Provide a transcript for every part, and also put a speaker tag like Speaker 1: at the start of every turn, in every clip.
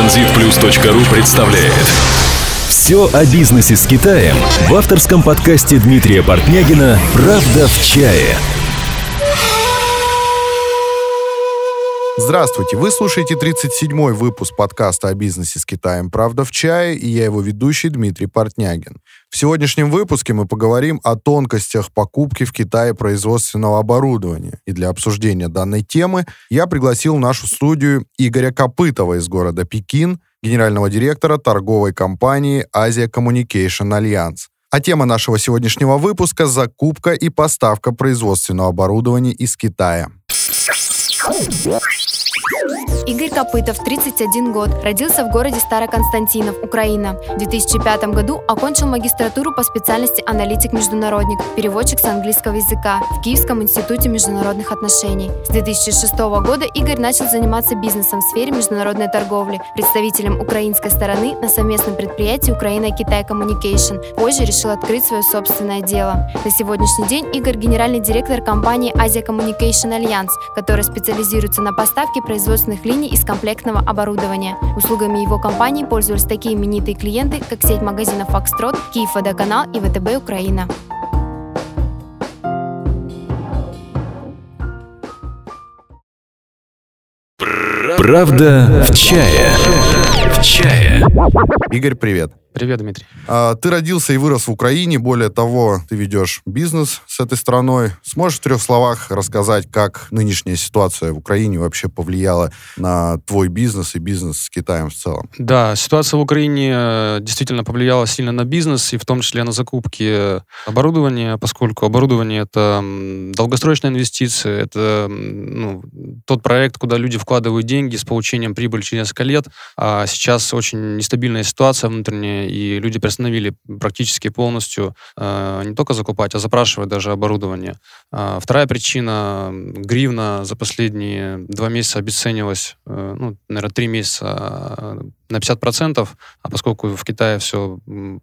Speaker 1: Транзитплюс.ру представляет Все о бизнесе с Китаем в авторском подкасте Дмитрия Портнягина «Правда в чае».
Speaker 2: Здравствуйте, вы слушаете 37-й выпуск подкаста о бизнесе с Китаем «Правда в чае» и я его ведущий Дмитрий Портнягин. В сегодняшнем выпуске мы поговорим о тонкостях покупки в Китае производственного оборудования. И для обсуждения данной темы я пригласил в нашу студию Игоря Копытова из города Пекин, генерального директора торговой компании Asia Communication Alliance. А тема нашего сегодняшнего выпуска – закупка и поставка производственного оборудования из Китая.
Speaker 3: Игорь Копытов, 31 год, родился в городе Староконстантинов, Украина. В 2005 году окончил магистратуру по специальности аналитик-международник, переводчик с английского языка в Киевском институте международных отношений. С 2006 года Игорь начал заниматься бизнесом в сфере международной торговли, представителем украинской стороны на совместном предприятии Украина-Китай Communication. Позже решил открыть свое собственное дело. На сегодняшний день Игорь генеральный директор компании Asia Communication Alliance, которая специализируется на поставке производственных линий из комплектного оборудования. Услугами его компании пользовались такие именитые клиенты, как сеть магазинов «Фокстрот», «Киев Водоканал» и «ВТБ Украина».
Speaker 1: Правда в чае. В чае.
Speaker 2: Игорь, привет.
Speaker 4: Привет, Дмитрий.
Speaker 2: А, ты родился и вырос в Украине, более того, ты ведешь бизнес с этой страной. Сможешь в трех словах рассказать, как нынешняя ситуация в Украине вообще повлияла на твой бизнес и бизнес с Китаем в целом?
Speaker 4: Да, ситуация в Украине э, действительно повлияла сильно на бизнес, и в том числе на закупки оборудования, поскольку оборудование — это долгосрочная инвестиция, это ну, тот проект, куда люди вкладывают деньги с получением прибыли через несколько лет, а сейчас очень нестабильная ситуация внутренняя, и люди приостановили практически полностью э, не только закупать, а запрашивать даже оборудование. Э, вторая причина — гривна за последние два месяца обесценилась, э, ну, наверное, три месяца э, на 50%, а поскольку в Китае все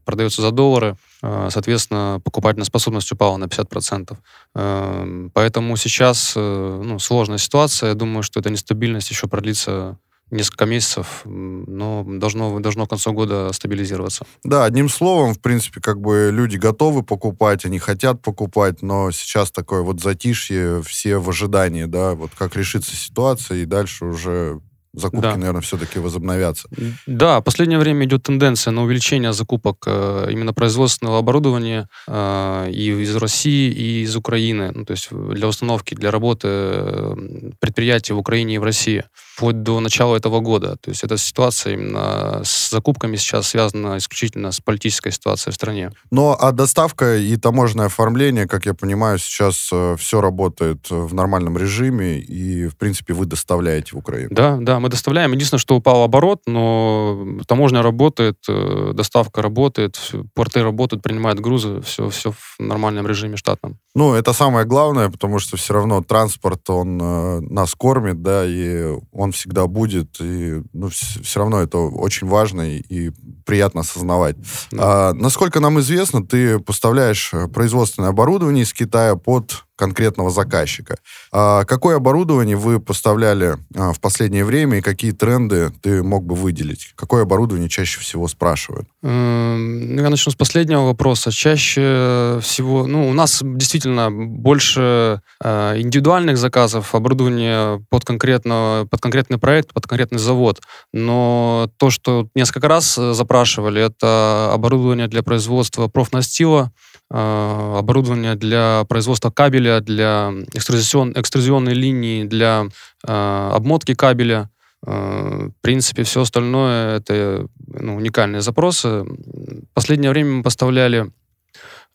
Speaker 4: продается за доллары, э, соответственно, покупательная способность упала на 50%. Э, поэтому сейчас ну, сложная ситуация. Я думаю, что эта нестабильность еще продлится несколько месяцев, но должно, должно к концу года стабилизироваться.
Speaker 2: Да, одним словом, в принципе, как бы люди готовы покупать, они хотят покупать, но сейчас такое вот затишье, все в ожидании, да, вот как решится ситуация, и дальше уже закупки, да. наверное, все-таки возобновятся.
Speaker 4: Да, в последнее время идет тенденция на увеличение закупок э, именно производственного оборудования э, и из России, и из Украины. Ну, то есть для установки, для работы э, предприятий в Украине и в России вплоть до начала этого года. То есть эта ситуация именно с закупками сейчас связана исключительно с политической ситуацией в стране.
Speaker 2: Но а доставка и таможенное оформление, как я понимаю, сейчас э, все работает в нормальном режиме, и, в принципе, вы доставляете в Украину.
Speaker 4: Да, да, мы доставляем. Единственное, что упал оборот, но таможня работает, э, доставка работает, порты работают, принимают грузы, все, все в нормальном режиме штатном.
Speaker 2: Ну, это самое главное, потому что все равно транспорт, он э, нас кормит, да, и он всегда будет, и ну, все, все равно это очень важно и, и приятно осознавать. Да. А, насколько нам известно, ты поставляешь э, производственное оборудование из Китая под конкретного заказчика. А какое оборудование вы поставляли а, в последнее время и какие тренды ты мог бы выделить? Какое оборудование чаще всего спрашивают?
Speaker 4: Ну, я начну с последнего вопроса. Чаще всего, ну, у нас действительно больше э, индивидуальных заказов, оборудование под, конкретно, под конкретный проект, под конкретный завод. Но то, что несколько раз э, запрашивали, это оборудование для производства профнастила, оборудование для производства кабеля, для экструзион, экструзионной линии, для э, обмотки кабеля. Э, в принципе, все остальное это ну, уникальные запросы. В последнее время мы поставляли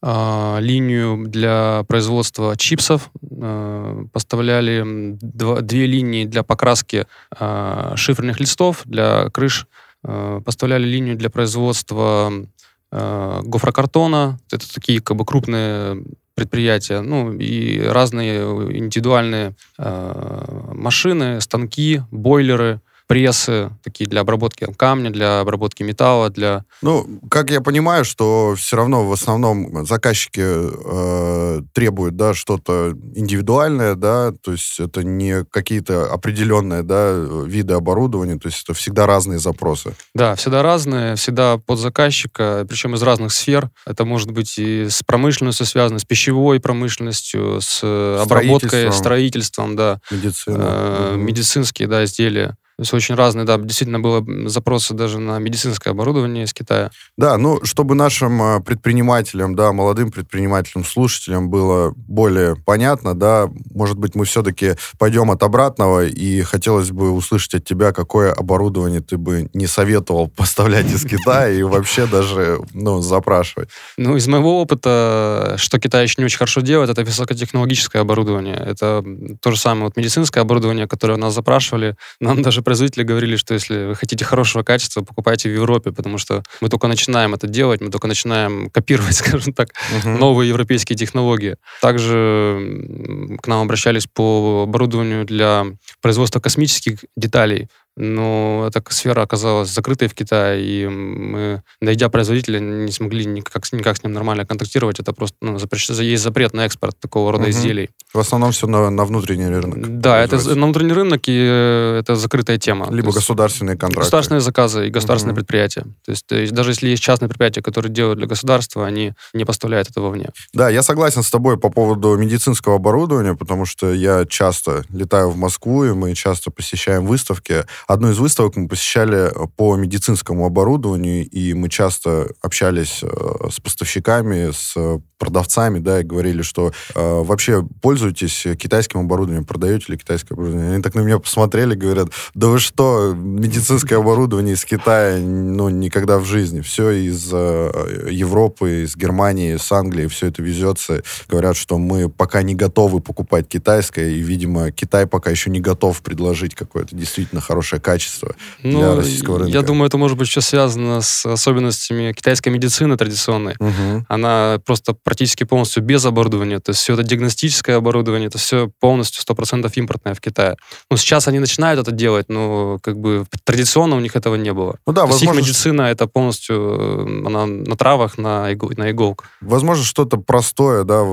Speaker 4: э, линию для производства чипсов, э, поставляли два, две линии для покраски э, шиферных листов для крыш, э, поставляли линию для производства э, гофрокартона. Это такие как бы крупные предприятия, ну и разные индивидуальные э, машины, станки, бойлеры. Прессы, такие для обработки камня, для обработки металла, для...
Speaker 2: Ну, как я понимаю, что все равно в основном заказчики э, требуют, да, что-то индивидуальное, да, то есть это не какие-то определенные, да, виды оборудования, то есть это всегда разные запросы.
Speaker 4: Да, всегда разные, всегда под заказчика, причем из разных сфер. Это может быть и с промышленностью связано, с пищевой промышленностью, с обработкой, строительством, да.
Speaker 2: Медицина.
Speaker 4: Э, медицинские, да, изделия. То есть очень разные, да, действительно было запросы даже на медицинское оборудование из Китая.
Speaker 2: Да, ну, чтобы нашим а, предпринимателям, да, молодым предпринимателям, слушателям было более понятно, да, может быть, мы все-таки пойдем от обратного, и хотелось бы услышать от тебя, какое оборудование ты бы не советовал поставлять из Китая и вообще даже, ну, запрашивать.
Speaker 4: Ну, из моего опыта, что Китай еще не очень хорошо делает, это высокотехнологическое оборудование. Это то же самое вот медицинское оборудование, которое у нас запрашивали. Нам даже производители говорили, что если вы хотите хорошего качества, покупайте в Европе, потому что мы только начинаем это делать, мы только начинаем копировать, скажем так, uh-huh. новые европейские технологии. Также к нам обращались по оборудованию для производства космических деталей но эта сфера оказалась закрытой в Китае, и мы, найдя производителя, не смогли никак, никак с ним нормально контактировать. Это просто ну, запрещ... есть запрет на экспорт такого рода угу. изделий.
Speaker 2: В основном все на, на внутренний рынок.
Speaker 4: Да, это на внутренний рынок, и э, это закрытая тема.
Speaker 2: Либо есть, государственные контракты.
Speaker 4: Государственные заказы и государственные угу. предприятия. То есть, то есть даже если есть частные предприятия, которые делают для государства, они не поставляют этого вовне.
Speaker 2: Да, я согласен с тобой по поводу медицинского оборудования, потому что я часто летаю в Москву, и мы часто посещаем выставки, Одну из выставок мы посещали э, по медицинскому оборудованию, и мы часто общались э, с поставщиками, с продавцами, да, и говорили, что э, вообще пользуетесь китайским оборудованием, продаете ли китайское оборудование. Они так на меня посмотрели, говорят, да вы что, медицинское оборудование из Китая, ну, никогда в жизни. Все из э, Европы, из Германии, из Англии, все это везется. Говорят, что мы пока не готовы покупать китайское, и, видимо, Китай пока еще не готов предложить какое-то действительно хорошее качество ну, для российского рынка.
Speaker 4: Я думаю, это может быть еще связано с особенностями китайской медицины традиционной. Угу. Она просто практически полностью без оборудования. То есть все это диагностическое оборудование, это все полностью 100% импортное в Китае. Ну, сейчас они начинают это делать, но как бы традиционно у них этого не было. Ну да, то возможно... их медицина это полностью э, она на травах, на, игл... на иголках.
Speaker 2: Возможно, что-то простое, да,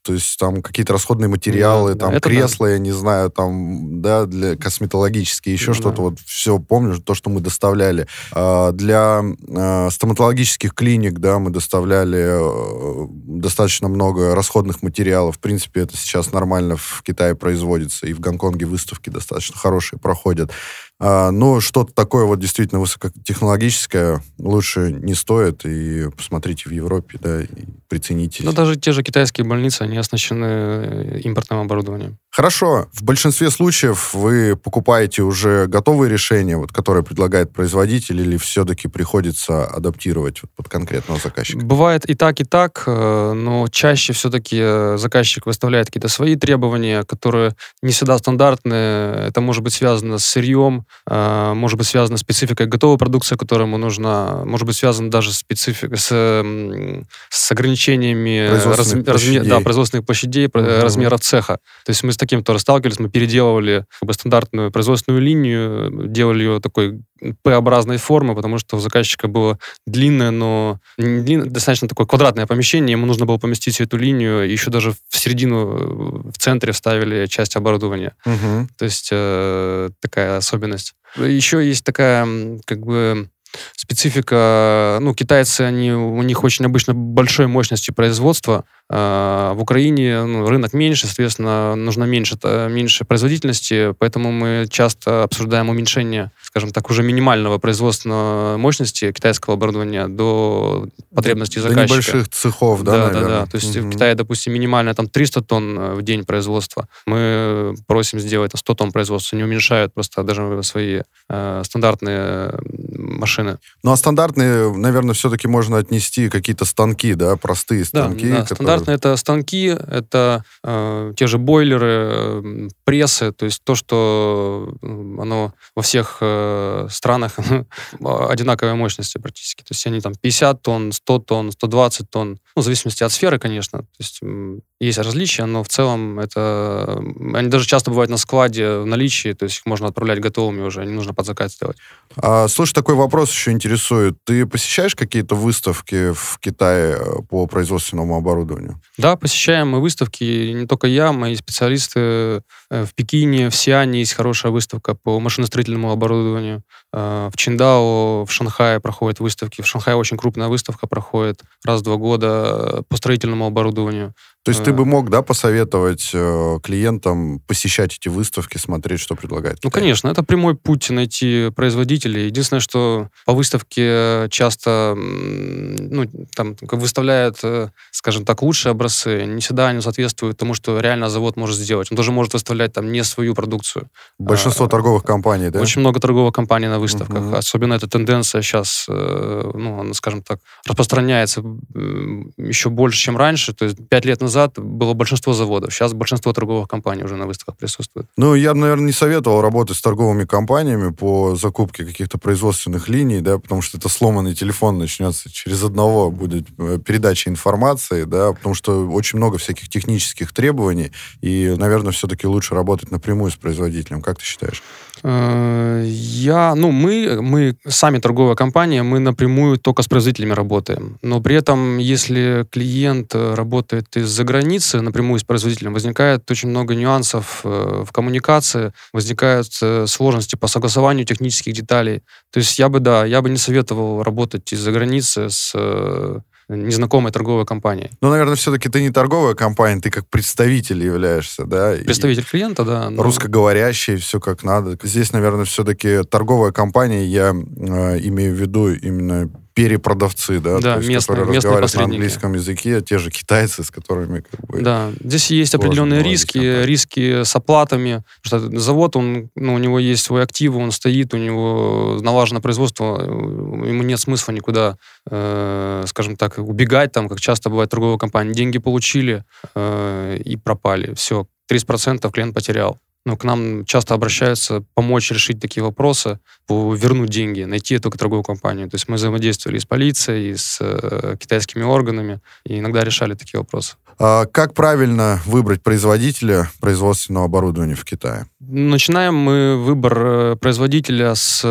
Speaker 2: то есть там какие-то расходные материалы, да, там да, кресла, да. я не знаю, там, да, для косметологические, еще да. что-то, вот все помню, то, что мы доставляли. А, для а, стоматологических клиник, да, мы доставляли э, достаточно много расходных материалов. В принципе, это сейчас нормально в Китае производится, и в Гонконге выставки достаточно хорошие проходят. А, но что-то такое вот действительно высокотехнологическое лучше не стоит, и посмотрите в Европе, да, и прицените.
Speaker 4: Но даже те же китайские больницы, они оснащены э, импортным оборудованием.
Speaker 2: Хорошо. В большинстве случаев вы покупаете уже готовые решения, вот, которые предлагает производитель, или все-таки приходится адаптировать вот, под конкретного заказчика?
Speaker 4: Бывает и так, и так, э, но чаще все-таки э, заказчик выставляет какие-то свои требования, которые не всегда стандартные. Это может быть связано с сырьем, может быть связано с спецификой готовой продукции, которая ему нужна, может быть связано даже специфик, с, с ограничениями
Speaker 2: производственных, раз,
Speaker 4: размер, да, производственных площадей, угу. размера цеха. То есть мы с таким тоже сталкивались, мы переделывали как бы, стандартную производственную линию, делали ее такой П-образной формы, потому что у заказчика было длинное, но длинное, достаточно такое квадратное помещение, ему нужно было поместить всю эту линию, еще даже в середину, в центре вставили часть оборудования. Угу. То есть э, такая особенность. Еще есть такая, как бы, специфика, ну, китайцы, они, у них очень обычно большой мощности производства, а, в Украине ну, рынок меньше, соответственно, нужно меньше, меньше производительности, поэтому мы часто обсуждаем уменьшение, скажем так, уже минимального производственного мощности китайского оборудования до потребностей заказчика.
Speaker 2: До небольших цехов, да,
Speaker 4: Да, наверное? да, да. То есть угу. в Китае, допустим, минимальное там 300 тонн э, в день производства. Мы просим сделать 100 тонн производства, не уменьшают просто даже свои э, стандартные машины. Стандартные.
Speaker 2: Ну, а стандартные, наверное, все-таки можно отнести какие-то станки, да, простые станки.
Speaker 4: Да, да
Speaker 2: которые...
Speaker 4: стандартные это станки, это э, те же бойлеры, э, прессы, то есть то, что оно во всех э, странах одинаковой мощности практически. То есть они там 50 тонн, 100 тонн, 120 тонн, ну, в зависимости от сферы, конечно. То есть есть различия, но в целом это... Они даже часто бывают на складе в наличии, то есть их можно отправлять готовыми уже, не нужно под заказ делать.
Speaker 2: А, слушай, такой вопрос еще интересует. Ты посещаешь какие-то выставки в Китае э, по производственному оборудованию?
Speaker 4: Да, посещаем мы выставки, не только я, мои специалисты в Пекине, в Сиане есть хорошая выставка по машиностроительному оборудованию. Э, в Чиндао, в Шанхае проходят выставки. В Шанхае очень крупная выставка проходит раз в два года по строительному оборудованию.
Speaker 2: То есть ты бы мог, да, посоветовать э, клиентам посещать эти выставки, смотреть, что предлагает?
Speaker 4: Ну, конечно, это прямой путь найти производителей. Единственное, что по выставке часто, ну, там, выставляют, э, скажем так, лучшие образцы. Не всегда они соответствуют тому, что реально завод может сделать. Он тоже может выставлять там не свою продукцию.
Speaker 2: Большинство а, торговых компаний, да?
Speaker 4: Очень много торговых компаний на выставках. Угу. Особенно эта тенденция сейчас, э, ну, она, скажем так, распространяется еще больше, чем раньше. То есть пять лет назад назад было большинство заводов. Сейчас большинство торговых компаний уже на выставках присутствует.
Speaker 2: Ну, я бы, наверное, не советовал работать с торговыми компаниями по закупке каких-то производственных линий, да, потому что это сломанный телефон начнется. Через одного будет э, передача информации, да, потому что очень много всяких технических требований, и, наверное, все-таки лучше работать напрямую с производителем. Как ты считаешь?
Speaker 4: Э, я, ну, мы, мы сами торговая компания, мы напрямую только с производителями работаем. Но при этом, если клиент э, работает из-за границы, напрямую с производителем, возникает очень много нюансов э, в коммуникации, возникают сложности по согласованию технических деталей. То есть я бы, да, я бы не советовал работать из-за границы с незнакомой торговой компанией.
Speaker 2: Ну, наверное, все-таки ты не торговая компания, ты как представитель являешься, да?
Speaker 4: Представитель и клиента, да.
Speaker 2: Но... Русскоговорящий, все как надо. Здесь, наверное, все-таки торговая компания, я э, имею в виду именно перепродавцы, да,
Speaker 4: да
Speaker 2: то есть,
Speaker 4: местные,
Speaker 2: которые
Speaker 4: местные
Speaker 2: разговаривают на английском языке, те же китайцы, с которыми как бы,
Speaker 4: Да, здесь есть определенные риски, контакт. риски с оплатами, что завод, он, ну, у него есть свой актив, он стоит, у него налажено производство, э, ему нет смысла никуда, э, скажем так, убегать, там, как часто бывает торговая компания, деньги получили э, и пропали, все, 30% клиент потерял ну, к нам часто обращаются помочь решить такие вопросы, вернуть деньги, найти эту торговую компанию. То есть мы взаимодействовали с полицией, и с э, китайскими органами, и иногда решали такие вопросы.
Speaker 2: А как правильно выбрать производителя производственного оборудования в Китае?
Speaker 4: Начинаем мы выбор э, производителя с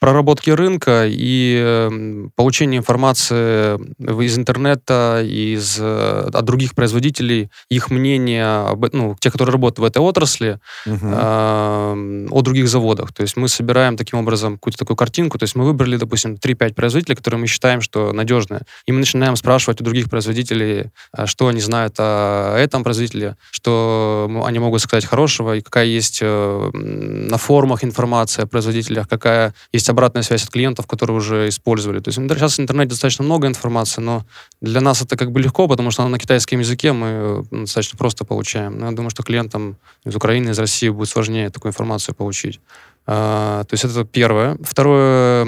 Speaker 4: проработки рынка и эм, получения информации из интернета, из, э, от других производителей, их мнения, ну, те, которые работают в этой отрасли, угу. э, о других заводах. То есть мы собираем таким образом какую-то такую картинку. То есть мы выбрали, допустим, 3-5 производителей, которые мы считаем, что надежные. И мы начинаем спрашивать у других производителей, а, что они знают о этом производителе, что они могут сказать хорошего, и какая есть э, на форумах информация о производителях, какая есть есть обратная связь от клиентов, которые уже использовали. То есть сейчас в интернете достаточно много информации, но для нас это как бы легко, потому что она на китайском языке мы достаточно просто получаем. Но я думаю, что клиентам из Украины, из России будет сложнее такую информацию получить. А, то есть это первое. Второе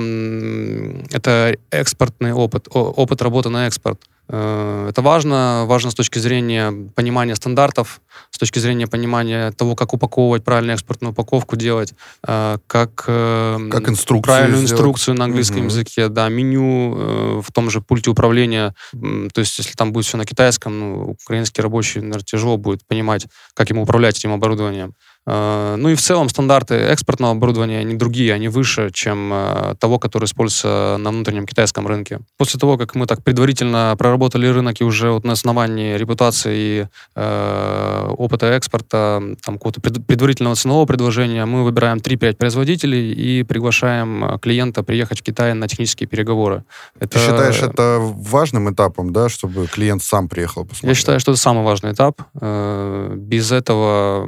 Speaker 4: — это экспортный опыт, опыт работы на экспорт. Э, это важно, важно с точки зрения понимания стандартов, с точки зрения понимания того, как упаковывать правильную экспортную упаковку делать, э, как,
Speaker 2: э, как инструкцию
Speaker 4: правильную сделать. инструкцию на английском угу. языке, да, меню в том же пульте управления. То есть, если там будет все на китайском, ну, украинский рабочий, наверное, тяжело будет понимать, как ему управлять этим оборудованием. Э, ну и в целом стандарты экспортного оборудования, они другие, они выше, чем э, того, который используется на внутреннем китайском рынке. После того, как мы так предварительно проработали рынок и уже вот на основании репутации и э, опыта экспорта, там какого-то предварительного ценового предложения, мы выбираем 3-5 производителей и приглашаем э, клиента приехать в Китай на технические переговоры.
Speaker 2: Это... Ты считаешь это важным этапом, да, чтобы клиент сам приехал посмотреть?
Speaker 4: Я считаю, что это самый важный этап. Без этого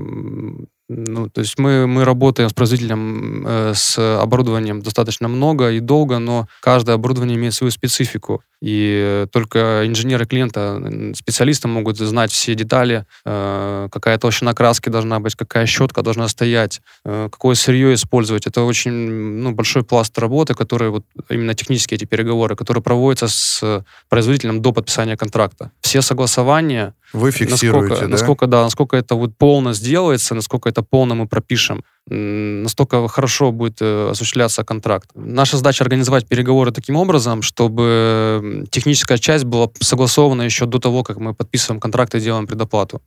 Speaker 4: ну, то есть мы, мы работаем с производителем э, с оборудованием достаточно много и долго, но каждое оборудование имеет свою специфику. и только инженеры клиента, специалисты могут знать все детали, э, какая толщина краски должна быть, какая щетка должна стоять, э, какое сырье использовать. Это очень ну, большой пласт работы, который вот именно технические эти переговоры, которые проводятся с производителем до подписания контракта. Все согласования
Speaker 2: вы фиксируете,
Speaker 4: насколько,
Speaker 2: да?
Speaker 4: Насколько, да, насколько это вот полно сделается, насколько это полно мы пропишем, настолько хорошо будет э, осуществляться контракт. Наша задача организовать переговоры таким образом, чтобы техническая часть была согласована еще до того, как мы подписываем контракт и делаем предоплату.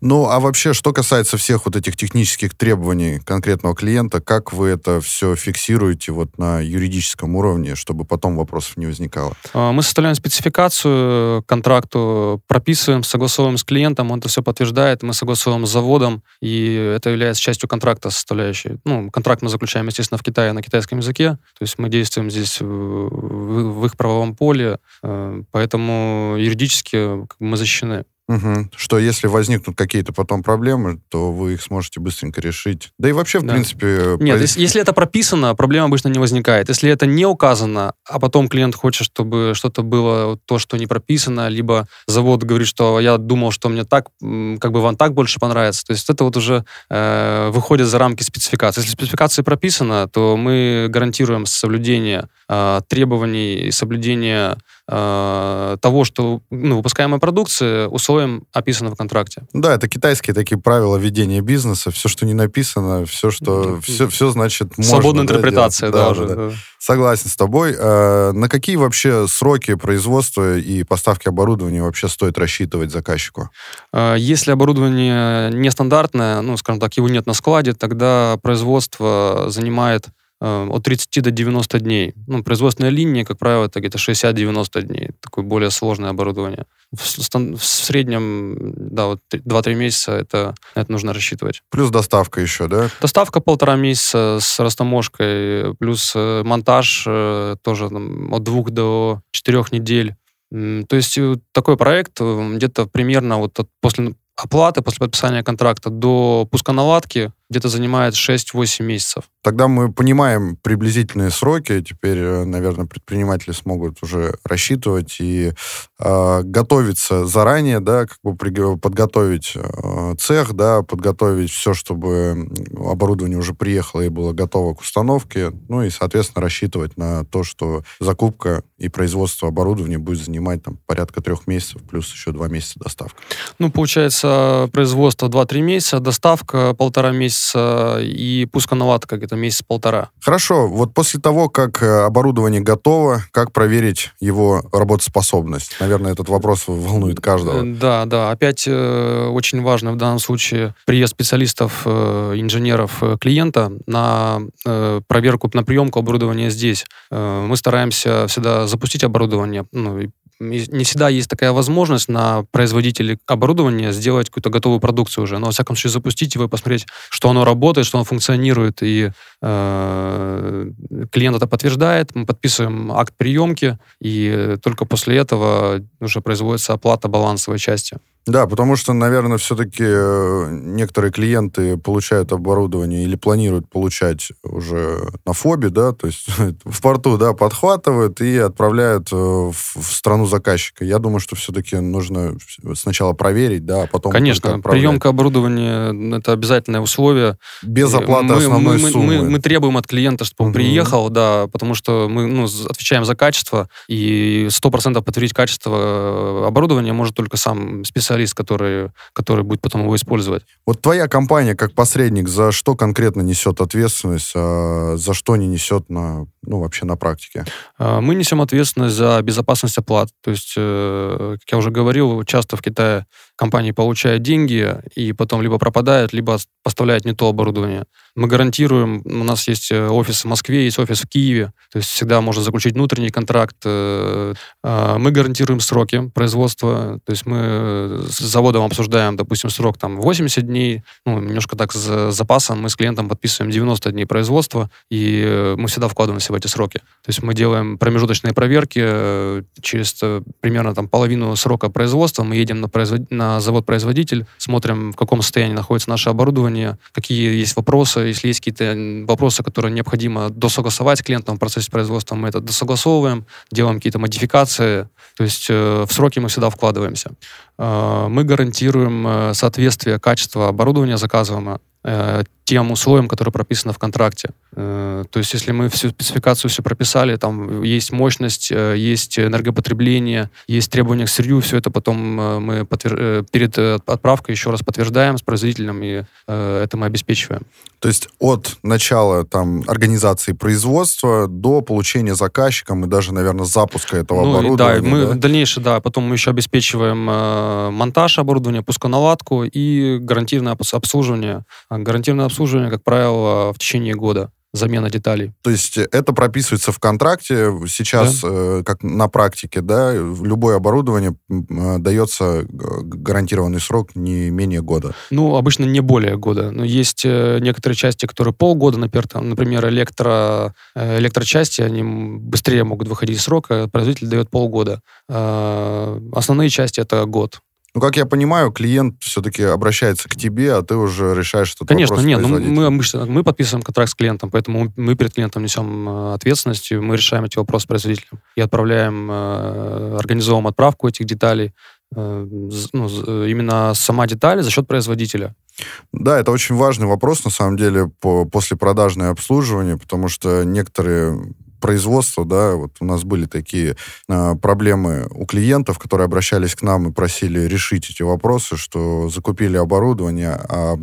Speaker 2: Ну, а вообще, что касается всех вот этих технических требований конкретного клиента, как вы это все фиксируете вот на юридическом уровне, чтобы потом вопросов не возникало?
Speaker 4: А, мы составляем спецификацию контракту, прописываем, согласовываем с клиентом, он это все подтверждает, мы согласовываем с заводом, и это является частью контракта составляющей. Ну, контракт мы заключаем, естественно, в Китае на китайском языке, то есть мы действуем здесь в, в, в их правовом поле, э, поэтому юридически мы защищены.
Speaker 2: Угу. Что если возникнут какие-то потом проблемы, то вы их сможете быстренько решить. Да и вообще, в да. принципе...
Speaker 4: Нет, пози... если, если это прописано, проблема обычно не возникает. Если это не указано, а потом клиент хочет, чтобы что-то было то, что не прописано, либо завод говорит, что я думал, что мне так, как бы вам так больше понравится. То есть это вот уже э, выходит за рамки спецификации. Если спецификация прописана, то мы гарантируем соблюдение э, требований и соблюдение э, того, что ну, выпускаемая продукция условиям описано в контракте.
Speaker 2: Да, это китайские такие правила ведения бизнеса. Все, что не написано, все, что... Все, все значит, можно.
Speaker 4: Свободная да, интерпретация, да, да, уже, да.
Speaker 2: да. Согласен с тобой. А, на какие вообще сроки производства и поставки оборудования вообще стоит рассчитывать заказчику?
Speaker 4: А, если оборудование нестандартное, ну, скажем так, его нет на складе, тогда производство занимает Э, от 30 до 90 дней. Ну, производственная линия, как правило, это где-то 60-90 дней. Такое более сложное оборудование. В, в среднем, да, вот 2-3 месяца это, это нужно рассчитывать.
Speaker 2: Плюс доставка еще, да?
Speaker 4: Доставка полтора месяца с растаможкой, плюс э, монтаж э, тоже там, от двух до четырех недель. То есть такой проект где-то примерно вот после оплаты, после подписания контракта до пусконаладки где-то занимает 6-8 месяцев.
Speaker 2: Тогда мы понимаем приблизительные сроки. Теперь, э, наверное, предприниматели смогут уже рассчитывать и э, готовиться заранее, да, как бы при, подготовить э, цех, да, подготовить все, чтобы оборудование уже приехало и было готово к установке. Ну и, соответственно, рассчитывать на то, что закупка и производство оборудования будет занимать там порядка трех месяцев, плюс еще два месяца доставка.
Speaker 4: Ну, получается, производство 2-3 месяца, доставка полтора месяца месяца и пусконаладка где-то месяц-полтора.
Speaker 2: Хорошо. Вот после того, как э, оборудование готово, как проверить его работоспособность? Наверное, этот вопрос волнует каждого. Э,
Speaker 4: да, да. Опять э, очень важно в данном случае приезд специалистов, э, инженеров э, клиента на э, проверку, на приемку оборудования здесь. Э, мы стараемся всегда запустить оборудование, ну, не всегда есть такая возможность на производителе оборудования сделать какую-то готовую продукцию уже. Но, во всяком случае, запустить его и посмотреть, что оно работает, что оно функционирует. И э, клиент это подтверждает, мы подписываем акт приемки, и только после этого уже производится оплата балансовой части.
Speaker 2: Да, потому что, наверное, все-таки э, некоторые клиенты получают оборудование или планируют получать уже на ФОБе, да, то есть в порту, да, подхватывают и отправляют э, в, страну заказчика. Я думаю, что все-таки нужно сначала проверить, да, а потом...
Speaker 4: Конечно, приемка оборудования — это обязательное условие.
Speaker 2: Без оплаты мы, основной
Speaker 4: мы,
Speaker 2: суммы.
Speaker 4: Мы, мы, мы требуем от клиента, чтобы он угу. приехал, да, потому что мы ну, отвечаем за качество, и 100% подтвердить качество э, оборудования может только сам специалист который, который будет потом его использовать.
Speaker 2: Вот твоя компания как посредник за что конкретно несет ответственность, а за что не несет на, ну, вообще на практике?
Speaker 4: А, мы несем ответственность за безопасность оплат. То есть, э, как я уже говорил, часто в Китае компании получают деньги и потом либо пропадают, либо поставляют не то оборудование. Мы гарантируем, у нас есть э, офис в Москве, есть офис в Киеве, то есть всегда можно заключить внутренний контракт. Э, а, мы гарантируем сроки производства, то есть мы с заводом обсуждаем, допустим, срок там 80 дней, ну, немножко так с запасом, мы с клиентом подписываем 90 дней производства, и мы всегда вкладываемся в эти сроки. То есть мы делаем промежуточные проверки, э, через примерно там половину срока производства мы едем на, производ... на завод-производитель, смотрим, в каком состоянии находится наше оборудование, какие есть вопросы, вопросы, если есть какие-то вопросы, которые необходимо досогласовать с клиентом в процессе производства, мы это досогласовываем, делаем какие-то модификации, то есть э, в сроки мы всегда вкладываемся. Э, мы гарантируем э, соответствие качества оборудования заказываемого э, тем условиям, которые прописаны в контракте. Э, то есть, если мы всю спецификацию все прописали, там есть мощность, э, есть энергопотребление, есть требования к сырью, все это потом э, мы подтвер... перед отправкой еще раз подтверждаем с производителем, и это мы обеспечиваем.
Speaker 2: То есть от начала там организации производства до получения заказчиком и даже, наверное, запуска этого ну, оборудования.
Speaker 4: Да, мы да? дальнейшее, да, потом мы еще обеспечиваем монтаж оборудования, пусконаладку и гарантированное обслуживание. Гарантированное обслуживание, как правило, в течение года замена деталей.
Speaker 2: То есть это прописывается в контракте сейчас, да. э, как на практике, да, любое оборудование э, дается гарантированный срок не менее года.
Speaker 4: Ну, обычно не более года. Но есть э, некоторые части, которые полгода, например, там, например электро, э, электрочасти, они быстрее могут выходить из срока, производитель дает полгода. Э, основные части это год.
Speaker 2: Ну, как я понимаю, клиент все-таки обращается к тебе, а ты уже решаешь, что
Speaker 4: Конечно, нет, ну, мы обычно мы подписываем контракт с клиентом, поэтому мы перед клиентом несем э, ответственность, мы решаем эти вопросы с производителем и отправляем, э, организовываем отправку этих деталей. Э, ну, именно сама деталь за счет производителя.
Speaker 2: Да, это очень важный вопрос, на самом деле, по, после продажное обслуживание, потому что некоторые производства, да, вот у нас были такие э, проблемы у клиентов, которые обращались к нам и просили решить эти вопросы, что закупили оборудование, а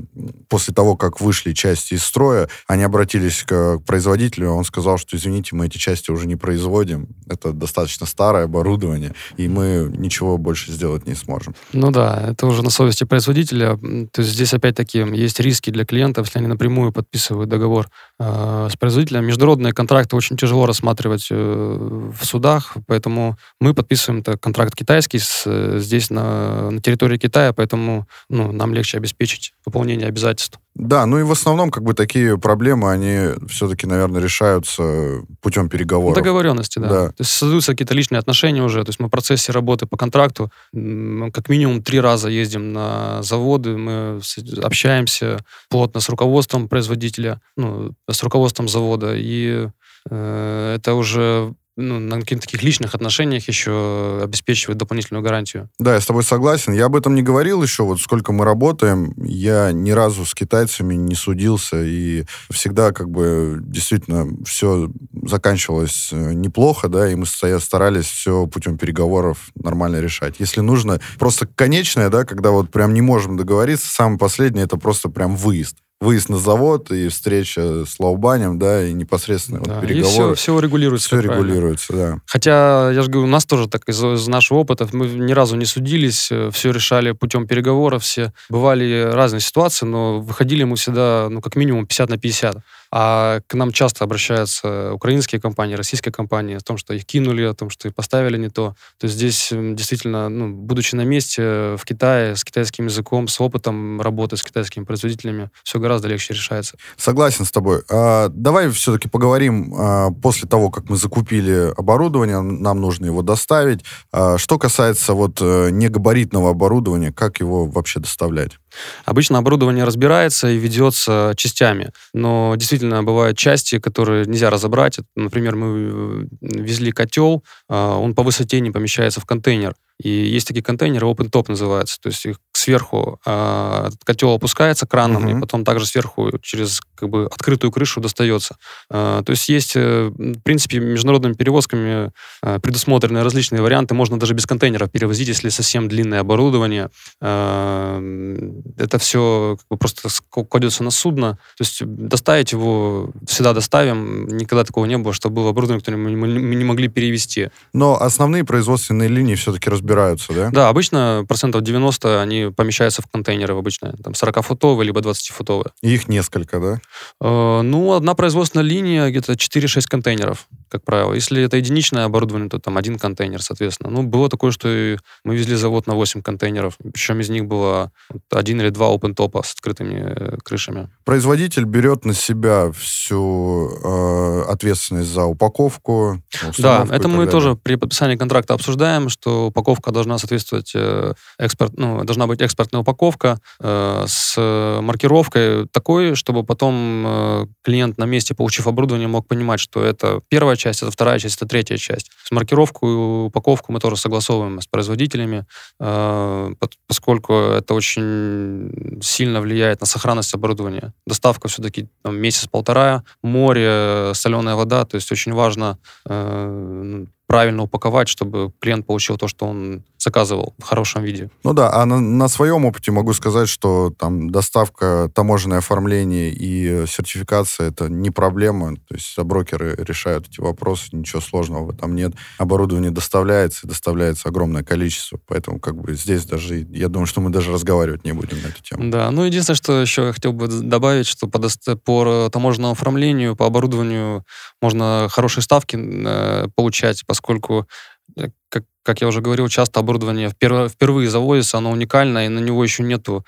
Speaker 2: после того, как вышли части из строя, они обратились к, к производителю, он сказал, что, извините, мы эти части уже не производим, это достаточно старое оборудование, и мы ничего больше сделать не сможем.
Speaker 4: Ну да, это уже на совести производителя, то есть здесь опять-таки есть риски для клиентов, если они напрямую подписывают договор э, с производителем. Международные контракты очень тяжело рассматривать э, в судах, поэтому мы подписываем -то контракт китайский с, э, здесь на, на территории Китая, поэтому ну, нам легче обеспечить выполнение обязательств.
Speaker 2: Да, ну и в основном как бы такие проблемы, они все-таки, наверное, решаются путем переговоров.
Speaker 4: Договоренности, да. да. То есть создаются какие-то личные отношения уже. То есть мы в процессе работы по контракту как минимум три раза ездим на заводы, мы общаемся плотно с руководством производителя, ну, с руководством завода, и это уже ну, на каких-то таких личных отношениях еще обеспечивает дополнительную гарантию.
Speaker 2: Да, я с тобой согласен. Я об этом не говорил еще, вот сколько мы работаем, я ни разу с китайцами не судился, и всегда как бы действительно все заканчивалось э, неплохо, да, и мы старались все путем переговоров нормально решать. Если нужно, просто конечное, да, когда вот прям не можем договориться, самое последнее, это просто прям выезд выезд на завод и встреча с лаубанем, да, и непосредственно да, вот переговоры.
Speaker 4: И все, все регулируется.
Speaker 2: Все регулируется, да.
Speaker 4: Хотя, я же говорю, у нас тоже так из, из нашего опыта, мы ни разу не судились, э, все решали путем переговоров, все. Бывали разные ситуации, но выходили мы всегда, ну, как минимум 50 на 50. А к нам часто обращаются украинские компании, российские компании о том, что их кинули, о том, что их поставили не то. То есть здесь действительно, ну, будучи на месте в Китае, с китайским языком, с опытом работы с китайскими производителями, все гораздо легче решается.
Speaker 2: Согласен с тобой. А, давай все-таки поговорим а, после того, как мы закупили оборудование, нам нужно его доставить. А, что касается вот э, негабаритного оборудования, как его вообще доставлять?
Speaker 4: Обычно оборудование разбирается и ведется частями, но действительно бывают части, которые нельзя разобрать. Например, мы э, везли котел, а, он по высоте не помещается в контейнер. И есть такие контейнеры, open top называются, то есть их сверху э, котел опускается краном, uh-huh. и потом также сверху через как бы открытую крышу достается. Э, то есть есть, э, в принципе, международными перевозками э, предусмотрены различные варианты. Можно даже без контейнеров перевозить, если совсем длинное оборудование. Э, это все как бы просто кладется на судно. То есть доставить его всегда доставим. Никогда такого не было, что было оборудование, которое мы не могли перевести.
Speaker 2: Но основные производственные линии все-таки разбираются, да?
Speaker 4: Да, обычно процентов 90 они помещаются в контейнеры обычные, там 40-футовые, либо 20-футовые.
Speaker 2: их несколько, да?
Speaker 4: Э, ну, одна производственная линия, где-то 4-6 контейнеров, как правило. Если это единичное оборудование, то там один контейнер, соответственно. Ну, было такое, что мы везли завод на 8 контейнеров, причем из них было один или два open-топа с открытыми э, крышами.
Speaker 2: Производитель берет на себя всю э, ответственность за упаковку.
Speaker 4: Да, это мы тоже при подписании контракта обсуждаем, что упаковка должна соответствовать э, экспорт, ну, должна быть экспортная упаковка э, с маркировкой такой, чтобы потом э, клиент на месте, получив оборудование, мог понимать, что это первая часть, это вторая часть, это третья часть. С маркировку и упаковку мы тоже согласовываем с производителями, э, поскольку это очень сильно влияет на сохранность оборудования. Доставка все-таки месяц-полтора, море, соленая вода, то есть очень важно э, правильно упаковать, чтобы клиент получил то, что он заказывал в хорошем виде.
Speaker 2: Ну да, а на, на своем опыте могу сказать, что там доставка, таможенное оформление и сертификация это не проблема. То есть брокеры решают эти вопросы, ничего сложного в этом нет. Оборудование доставляется, и доставляется огромное количество, поэтому как бы здесь даже, я думаю, что мы даже разговаривать не будем на эту тему.
Speaker 4: Да, ну единственное, что еще я хотел бы добавить, что по, по таможенному оформлению, по оборудованию можно хорошие ставки э, получать, поскольку э, как, как я уже говорил, часто оборудование впервые, заводится, оно уникальное, и на него еще нету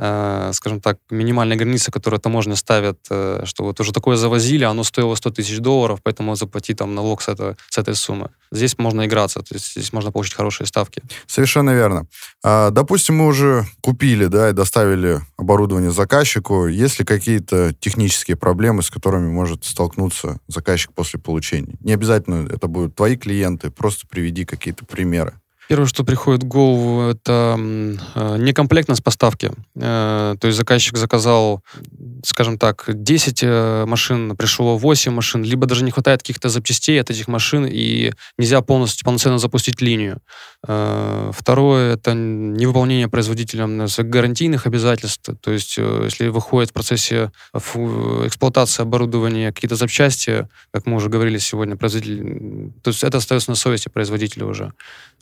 Speaker 4: скажем так, минимальная граница, которую таможня ставит, э, что вот уже такое завозили, оно стоило 100 тысяч долларов, поэтому заплати там налог с, это, с этой суммы. Здесь можно играться, то есть здесь можно получить хорошие ставки.
Speaker 2: Совершенно верно. А, допустим, мы уже купили, да, и доставили оборудование заказчику. Есть ли какие-то технические проблемы, с которыми может столкнуться заказчик после получения? Не обязательно это будут твои клиенты, просто приведи какие-то примеры.
Speaker 4: Первое, что приходит в голову, это э, некомплектность поставки. Э, то есть заказчик заказал, скажем так, 10 э, машин, пришло 8 машин, либо даже не хватает каких-то запчастей от этих машин, и нельзя полностью полноценно запустить линию. Второе, это невыполнение производителем гарантийных обязательств. То есть если выходит в процессе эксплуатации оборудования какие-то запчасти, как мы уже говорили сегодня, производитель, то есть это остается на совести производителя уже.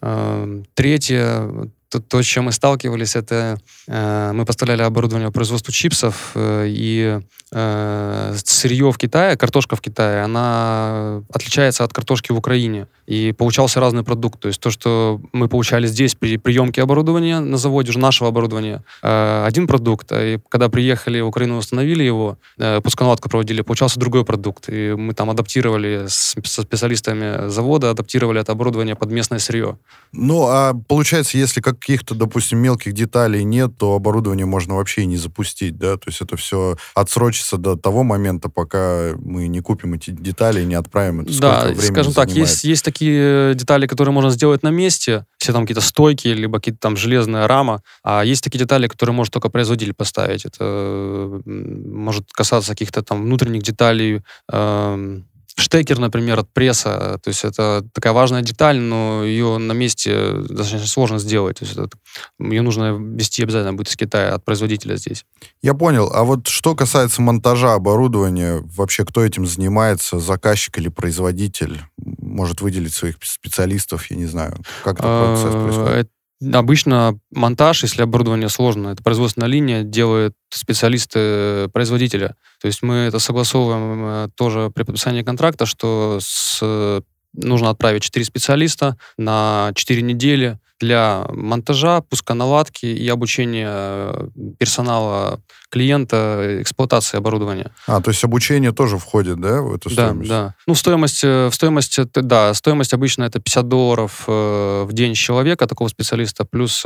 Speaker 4: Эм, третье, то, то, с чем мы сталкивались, это э, мы поставляли оборудование производству чипсов, э, и э, сырье в Китае, картошка в Китае, она отличается от картошки в Украине. И получался разный продукт. То есть то, что мы получали здесь при приемке оборудования на заводе, уже нашего оборудования, э, один продукт, а и когда приехали в Украину, установили его, э, пусконаладку проводили, получался другой продукт. И мы там адаптировали с, со специалистами завода, адаптировали это оборудование под местное сырье.
Speaker 2: Ну, а получается, если каких-то, допустим, мелких деталей нет, то оборудование можно вообще и не запустить, да? То есть это все отсрочится до того момента, пока мы не купим эти детали и не отправим это.
Speaker 4: Да, скажем так, есть, есть такие детали, которые можно сделать на месте, все там какие-то стойки, либо какие-то там железная рама, а есть такие детали, которые может только производитель поставить. Это может касаться каких-то там внутренних деталей, э, штекер, например, от пресса. То есть это такая важная деталь, но ее на месте достаточно сложно сделать. То есть это, ее нужно вести обязательно будет из Китая, от производителя здесь.
Speaker 2: Я понял. А вот что касается монтажа оборудования, вообще кто этим занимается, заказчик или производитель? Может выделить своих специалистов, я не знаю. Как этот процесс а, происходит?
Speaker 4: Обычно монтаж, если оборудование сложно, это производственная линия, делают специалисты производителя. То есть мы это согласовываем э, тоже при подписании контракта, что с, нужно отправить 4 специалиста на 4 недели для монтажа, пусконаладки и обучения э, персонала клиента эксплуатации оборудования.
Speaker 2: А, то есть обучение тоже входит, да, в эту стоимость?
Speaker 4: Да, да. Ну, стоимость, э, в стоимость, да, стоимость обычно это 50 долларов э, в день человека, такого специалиста, плюс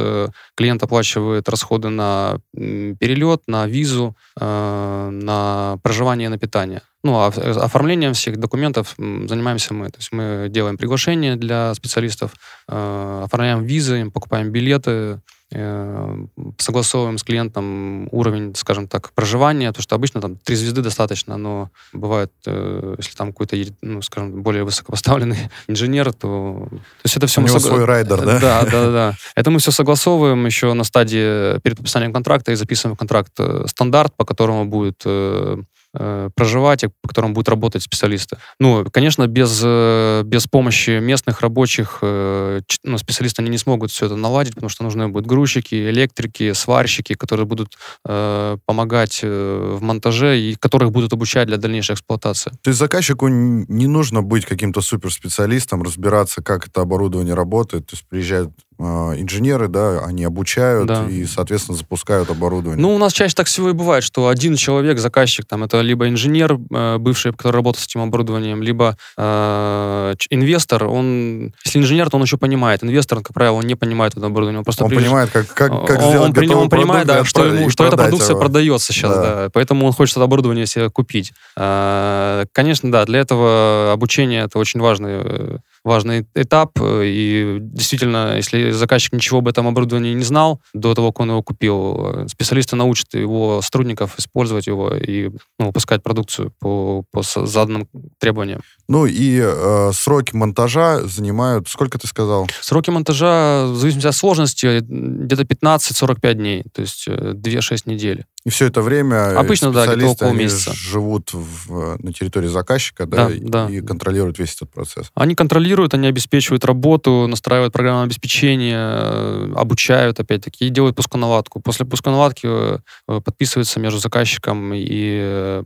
Speaker 4: клиент оплачивает расходы на перелет, на визу, на проживание на питание. Ну, а оформлением всех документов занимаемся мы. То есть мы делаем приглашение для специалистов, оформляем визу, визы, покупаем билеты, э, согласовываем с клиентом уровень, скажем так, проживания, то что обычно там три звезды достаточно, но бывает, э, если там какой-то, ну, скажем, более высокопоставленный инженер, то... То
Speaker 2: есть это все... У него сог... свой райдер, да?
Speaker 4: Да, да, да. Это мы все согласовываем еще на стадии перед подписанием контракта и записываем в контракт э, стандарт, по которому будет Э, проживать, по которым будут работать специалисты. Ну, конечно, без, э, без помощи местных рабочих э, ну, специалисты они не смогут все это наладить, потому что нужны будут грузчики, электрики, сварщики, которые будут э, помогать э, в монтаже и которых будут обучать для дальнейшей эксплуатации.
Speaker 2: То есть заказчику не нужно быть каким-то суперспециалистом, разбираться, как это оборудование работает. То есть приезжает э, инженеры, да, они обучают
Speaker 4: Да.
Speaker 2: и, соответственно, запускают оборудование.
Speaker 4: Ну, у нас чаще так всего и бывает, что один человек, заказчик, там, это либо инженер, э, бывший, который работает с этим оборудованием, либо э, инвестор, он, если инженер, то он еще понимает. Инвестор, как правило, он не понимает это оборудование. Он просто
Speaker 2: он
Speaker 4: приезж-
Speaker 2: понимает, как, как, как
Speaker 4: он,
Speaker 2: сделать
Speaker 4: он,
Speaker 2: готовый
Speaker 4: он понимает, да, что, ему, что эта продукция
Speaker 2: его.
Speaker 4: продается сейчас,
Speaker 2: Да.
Speaker 4: да. Поэтому он хочет это оборудование себе купить. А, Конечно, да, для этого обучение это очень важный, э, важный этап. э, И действительно, если заказчик ничего об этом оборудовании не знал до того, как он его купил, э, специалисты научат его сотрудников использовать его и ну, выпускать продукцию по, по заданным требованиям.
Speaker 2: Ну и э, сроки монтажа занимают, сколько ты сказал?
Speaker 4: Сроки монтажа, в зависимости от сложности, где-то 15-45 дней, то есть э, 2-6 недель.
Speaker 2: И все это время
Speaker 4: Обычно, да, где-то около месяца.
Speaker 2: живут в- на территории заказчика, да,
Speaker 4: Да,
Speaker 2: и,
Speaker 4: да.
Speaker 2: и контролируют весь этот процесс.
Speaker 4: Они контролируют, они обеспечивают работу, настраивают программное обеспечение, э, обучают, опять-таки, и делают пусконаладку. После пусконаладки э, э, подписывается между заказчиком и э,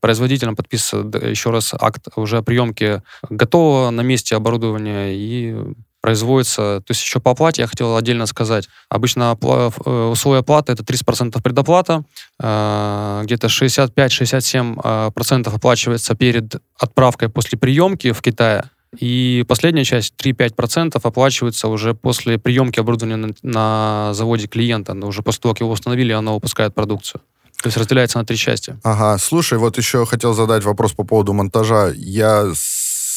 Speaker 4: производителем, подписывается еще раз акт уже о приемке готового на месте оборудования и производится. То есть еще по оплате я хотел отдельно сказать. Обычно э, условия оплаты это 30% предоплата, э, где-то 65-67% э, оплачивается перед отправкой после приемки в Китае. И последняя часть, 3-5% оплачивается уже после приемки оборудования на, на заводе клиента. Но уже после того, как его установили, оно выпускает продукцию. То есть разделяется на три части.
Speaker 2: Ага, слушай, вот еще хотел задать вопрос по поводу монтажа. Я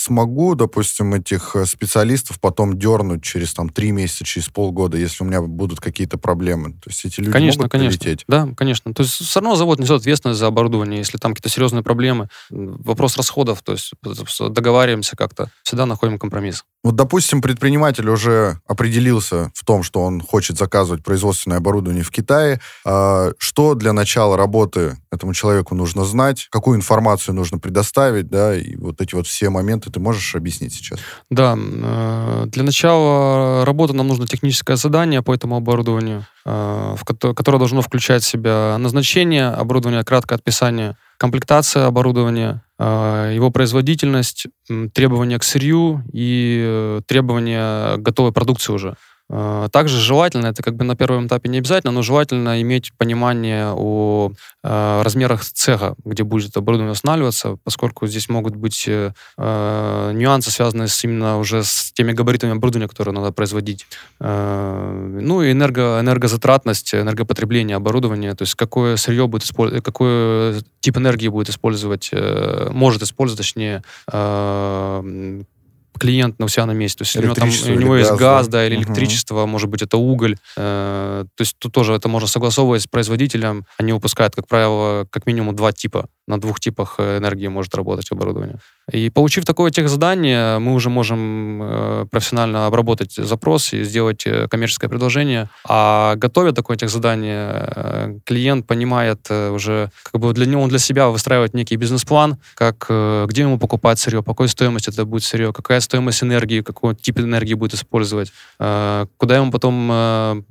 Speaker 2: смогу, допустим, этих э, специалистов потом дернуть через там три месяца, через полгода, если у меня будут какие-то проблемы. То есть эти люди
Speaker 4: конечно,
Speaker 2: могут
Speaker 4: конечно.
Speaker 2: прилететь?
Speaker 4: Да, конечно. То есть все равно завод несет ответственность за оборудование. Если там какие-то серьезные проблемы, вопрос расходов, то есть договариваемся как-то, всегда находим компромисс.
Speaker 2: Вот, допустим, предприниматель уже определился в том, что он хочет заказывать производственное оборудование в Китае. А, Что для начала работы этому человеку нужно знать? Какую информацию нужно предоставить? Да, и вот эти вот все моменты ты можешь объяснить сейчас?
Speaker 4: Да, э, для начала работы нам нужно техническое задание по этому оборудованию, э, которое должно включать в себя назначение оборудования, краткое описание, комплектация оборудования, э, его производительность, требования к сырью и требования готовой продукции уже. Э, Также желательно, это как бы на первом этапе не обязательно, но желательно иметь понимание о э, размерах цеха, где будет оборудование устанавливаться, поскольку здесь могут быть э, нюансы, связанные с именно уже с теми габаритами оборудования, которые надо производить. Ну и энерго, энергозатратность, энергопотребление оборудования, то есть какое сырье будет использовать, какой тип энергии будет использовать, может использовать, точнее, клиент у себя на месте. То есть у него, там, у него есть
Speaker 2: газ,
Speaker 4: газ,
Speaker 2: да?
Speaker 4: или
Speaker 2: Мгм.
Speaker 4: электричество, может быть, это уголь. Э, то есть тут тоже это можно согласовывать с производителем. Они выпускают, как правило, как минимум два типа. На двух типах э, энергии может работать оборудование. И получив такое техзадание, мы уже можем э, профессионально обработать запрос и сделать э, коммерческое предложение. А готовя такое техзадание, клиент понимает уже, как бы для него, он для себя выстраивает некий бизнес-план, как, где ему покупать сырье, по какой стоимости это будет сырье, какая стоимость энергии, какой тип энергии будет использовать, куда ему потом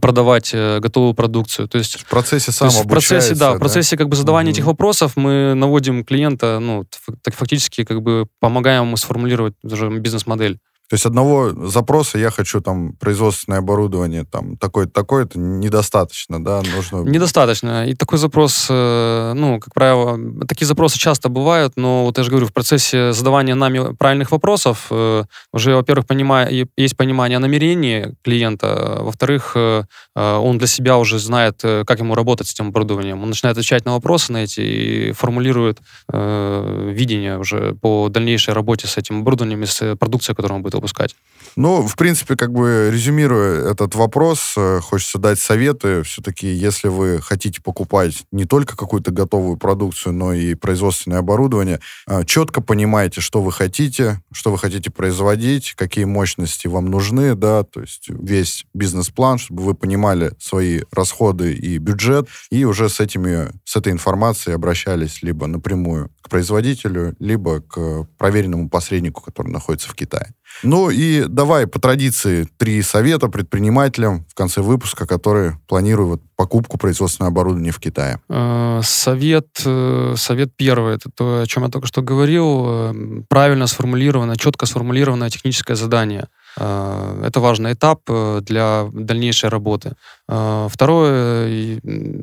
Speaker 4: продавать э, готовую продукцию. То есть
Speaker 2: В процессе сам
Speaker 4: в процессе,
Speaker 2: обучается,
Speaker 4: да, в процессе как бы задавания
Speaker 2: Мгм.
Speaker 4: этих вопросов мы наводим клиента, ну, так фактически как бы помогаем ему сформулировать уже бизнес-модель.
Speaker 2: То есть одного запроса я хочу там производственное оборудование, там такое-то, такое-то недостаточно, да, нужно...
Speaker 4: Недостаточно. И такой запрос, э, ну, как правило, такие запросы часто бывают, но вот я же говорю, в процессе задавания нами правильных вопросов э, уже, во-первых, понимая, есть понимание о намерении клиента, а во-вторых, э, он для себя уже знает, как ему работать с этим оборудованием. Он начинает отвечать на вопросы на эти и формулирует видение уже по дальнейшей работе с этим оборудованием с продукцией, которую он будет выпускать.
Speaker 2: Ну, в принципе, как бы резюмируя этот вопрос, э, хочется дать советы. Все-таки, если вы хотите покупать не только какую-то готовую продукцию, но и производственное оборудование, э, четко понимайте, что вы хотите, что вы хотите производить, какие мощности вам нужны, да, то есть весь бизнес-план, чтобы вы понимали свои расходы и бюджет, и уже с этими, с этой информацией обращались либо напрямую к производителю, либо к проверенному посреднику, который находится в Китае. Ну и давай по традиции три совета предпринимателям в конце выпуска, которые планируют покупку производственного оборудования в Китае.
Speaker 4: Э, Совет, э, совет первый, это то, о чем я только что говорил, э, правильно сформулированное, четко сформулированное техническое задание. Это важный этап для дальнейшей работы. Второе,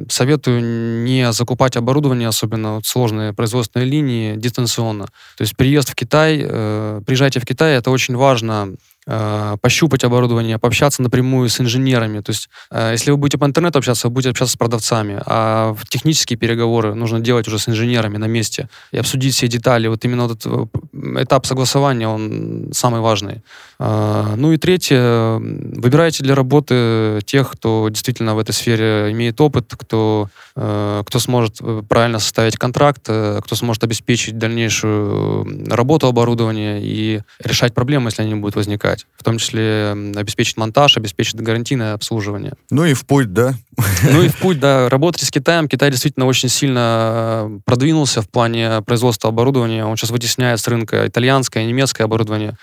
Speaker 4: советую не закупать оборудование, особенно вот сложные производственные линии, дистанционно. То есть приезд в Китай, приезжайте в Китай, это очень важно пощупать оборудование, пообщаться напрямую с инженерами. То есть, э, если вы будете по интернету общаться, вы будете общаться с продавцами, а технические переговоры нужно делать уже с инженерами на месте и обсудить все детали. Вот именно этот э, этап согласования, он самый важный. Ну и третье, выбирайте для работы тех, кто действительно в этой сфере имеет опыт, кто, кто сможет правильно составить контракт, кто сможет обеспечить дальнейшую работу оборудования и решать проблемы, если они будут возникать помогать, в том числе обеспечить монтаж, обеспечить гарантийное обслуживание.
Speaker 2: Ну и в путь, да?
Speaker 4: Ну и в путь, да. Работать с Китаем. Китай действительно очень сильно э, продвинулся в плане производства оборудования. Он сейчас вытесняет с рынка итальянское, немецкое оборудование.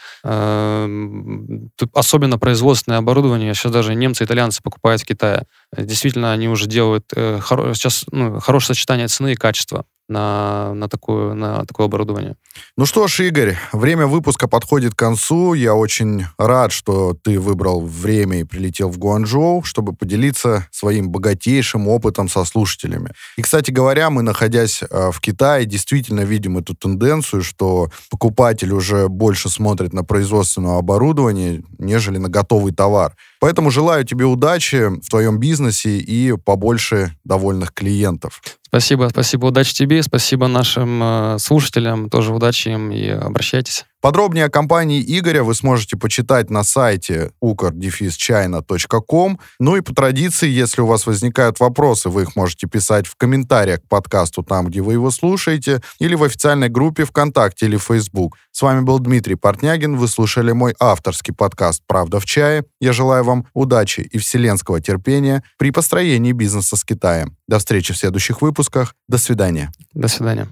Speaker 4: Тут особенно производственное оборудование. Сейчас даже немцы итальянцы покупают в Китае. Действительно, они уже делают э, сейчас ну, хорошее сочетание цены и качества на, на, такое, на такое оборудование.
Speaker 2: Ну что ж, Игорь, время выпуска подходит к концу. Я очень рад, что ты выбрал время и прилетел в Гуанчжоу, чтобы поделиться своим богатейшим опытом со слушателями. И, кстати говоря, мы, находясь э, в Китае, действительно видим эту тенденцию, что покупатель уже больше смотрит на производственное оборудование, нежели на готовый товар. Поэтому желаю тебе удачи в твоем бизнесе и побольше довольных клиентов.
Speaker 4: Спасибо, спасибо, удачи тебе, спасибо нашим э, слушателям, тоже удачи им и обращайтесь.
Speaker 2: Подробнее о компании Игоря вы сможете почитать на сайте ukr-china.com. Ну и по традиции, если у вас возникают вопросы, вы их можете писать в комментариях к подкасту там, где вы его слушаете, или в официальной группе ВКонтакте или Facebook. С вами был Дмитрий Портнягин. Вы слушали мой авторский подкаст «Правда в чае». Я желаю вам удачи и вселенского терпения при построении бизнеса с Китаем. До встречи в следующих выпусках. До свидания.
Speaker 4: До свидания.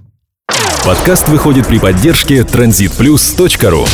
Speaker 1: Подкаст выходит при поддержке transitplus.ru